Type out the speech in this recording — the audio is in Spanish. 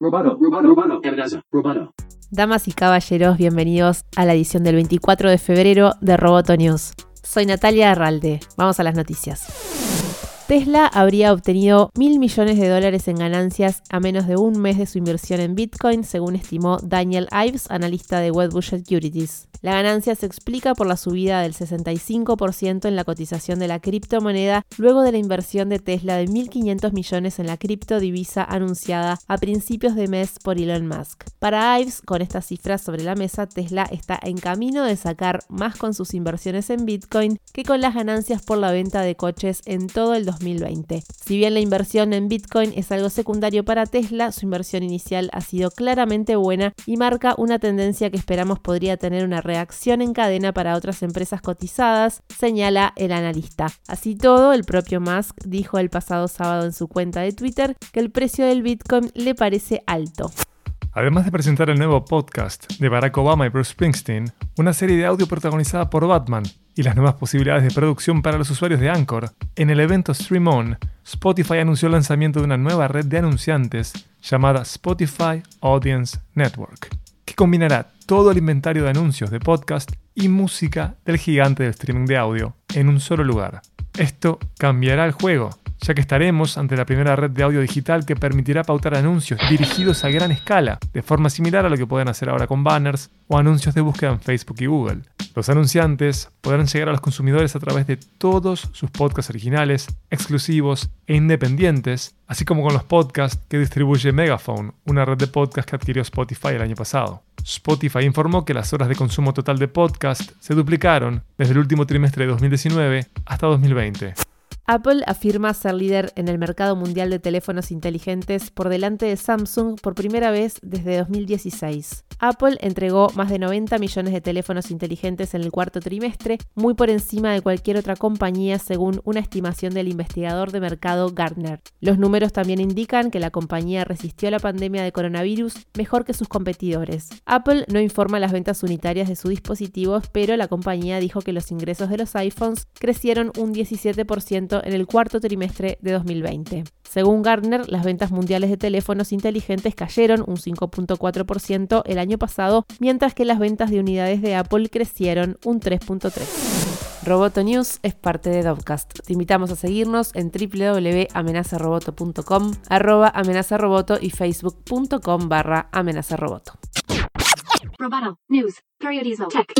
Roboto, amenaza, roboto. Damas y caballeros, bienvenidos a la edición del 24 de febrero de Roboto News. Soy Natalia Arralde. Vamos a las noticias. Tesla habría obtenido mil millones de dólares en ganancias a menos de un mes de su inversión en Bitcoin, según estimó Daniel Ives, analista de Wedbush Securities. La ganancia se explica por la subida del 65% en la cotización de la criptomoneda luego de la inversión de Tesla de 1.500 millones en la criptodivisa anunciada a principios de mes por Elon Musk. Para Ives, con estas cifras sobre la mesa, Tesla está en camino de sacar más con sus inversiones en Bitcoin que con las ganancias por la venta de coches en todo el 2020. Si bien la inversión en Bitcoin es algo secundario para Tesla, su inversión inicial ha sido claramente buena y marca una tendencia que esperamos podría tener una reacción en cadena para otras empresas cotizadas, señala el analista. Así todo, el propio Musk dijo el pasado sábado en su cuenta de Twitter que el precio del Bitcoin le parece alto. Además de presentar el nuevo podcast de Barack Obama y Bruce Springsteen, una serie de audio protagonizada por Batman y las nuevas posibilidades de producción para los usuarios de Anchor, en el evento Stream On, Spotify anunció el lanzamiento de una nueva red de anunciantes llamada Spotify Audience Network que combinará todo el inventario de anuncios de podcast y música del gigante del streaming de audio en un solo lugar. Esto cambiará el juego, ya que estaremos ante la primera red de audio digital que permitirá pautar anuncios dirigidos a gran escala, de forma similar a lo que pueden hacer ahora con banners o anuncios de búsqueda en Facebook y Google. Los anunciantes podrán llegar a los consumidores a través de todos sus podcasts originales, exclusivos e independientes, así como con los podcasts que distribuye Megaphone, una red de podcasts que adquirió Spotify el año pasado. Spotify informó que las horas de consumo total de podcast se duplicaron desde el último trimestre de 2019 hasta 2020. Apple afirma ser líder en el mercado mundial de teléfonos inteligentes por delante de Samsung por primera vez desde 2016. Apple entregó más de 90 millones de teléfonos inteligentes en el cuarto trimestre, muy por encima de cualquier otra compañía según una estimación del investigador de mercado Gartner. Los números también indican que la compañía resistió la pandemia de coronavirus mejor que sus competidores. Apple no informa las ventas unitarias de sus dispositivos, pero la compañía dijo que los ingresos de los iPhones crecieron un 17% en el cuarto trimestre de 2020. Según Gartner, las ventas mundiales de teléfonos inteligentes cayeron un 5.4% el año pasado, mientras que las ventas de unidades de Apple crecieron un 3.3%. Roboto News es parte de Dovcast. Te invitamos a seguirnos en www.amenazaroboto.com, arroba amenazaroboto y facebook.com barra amenazaroboto. Roboto, news, periodismo, tech.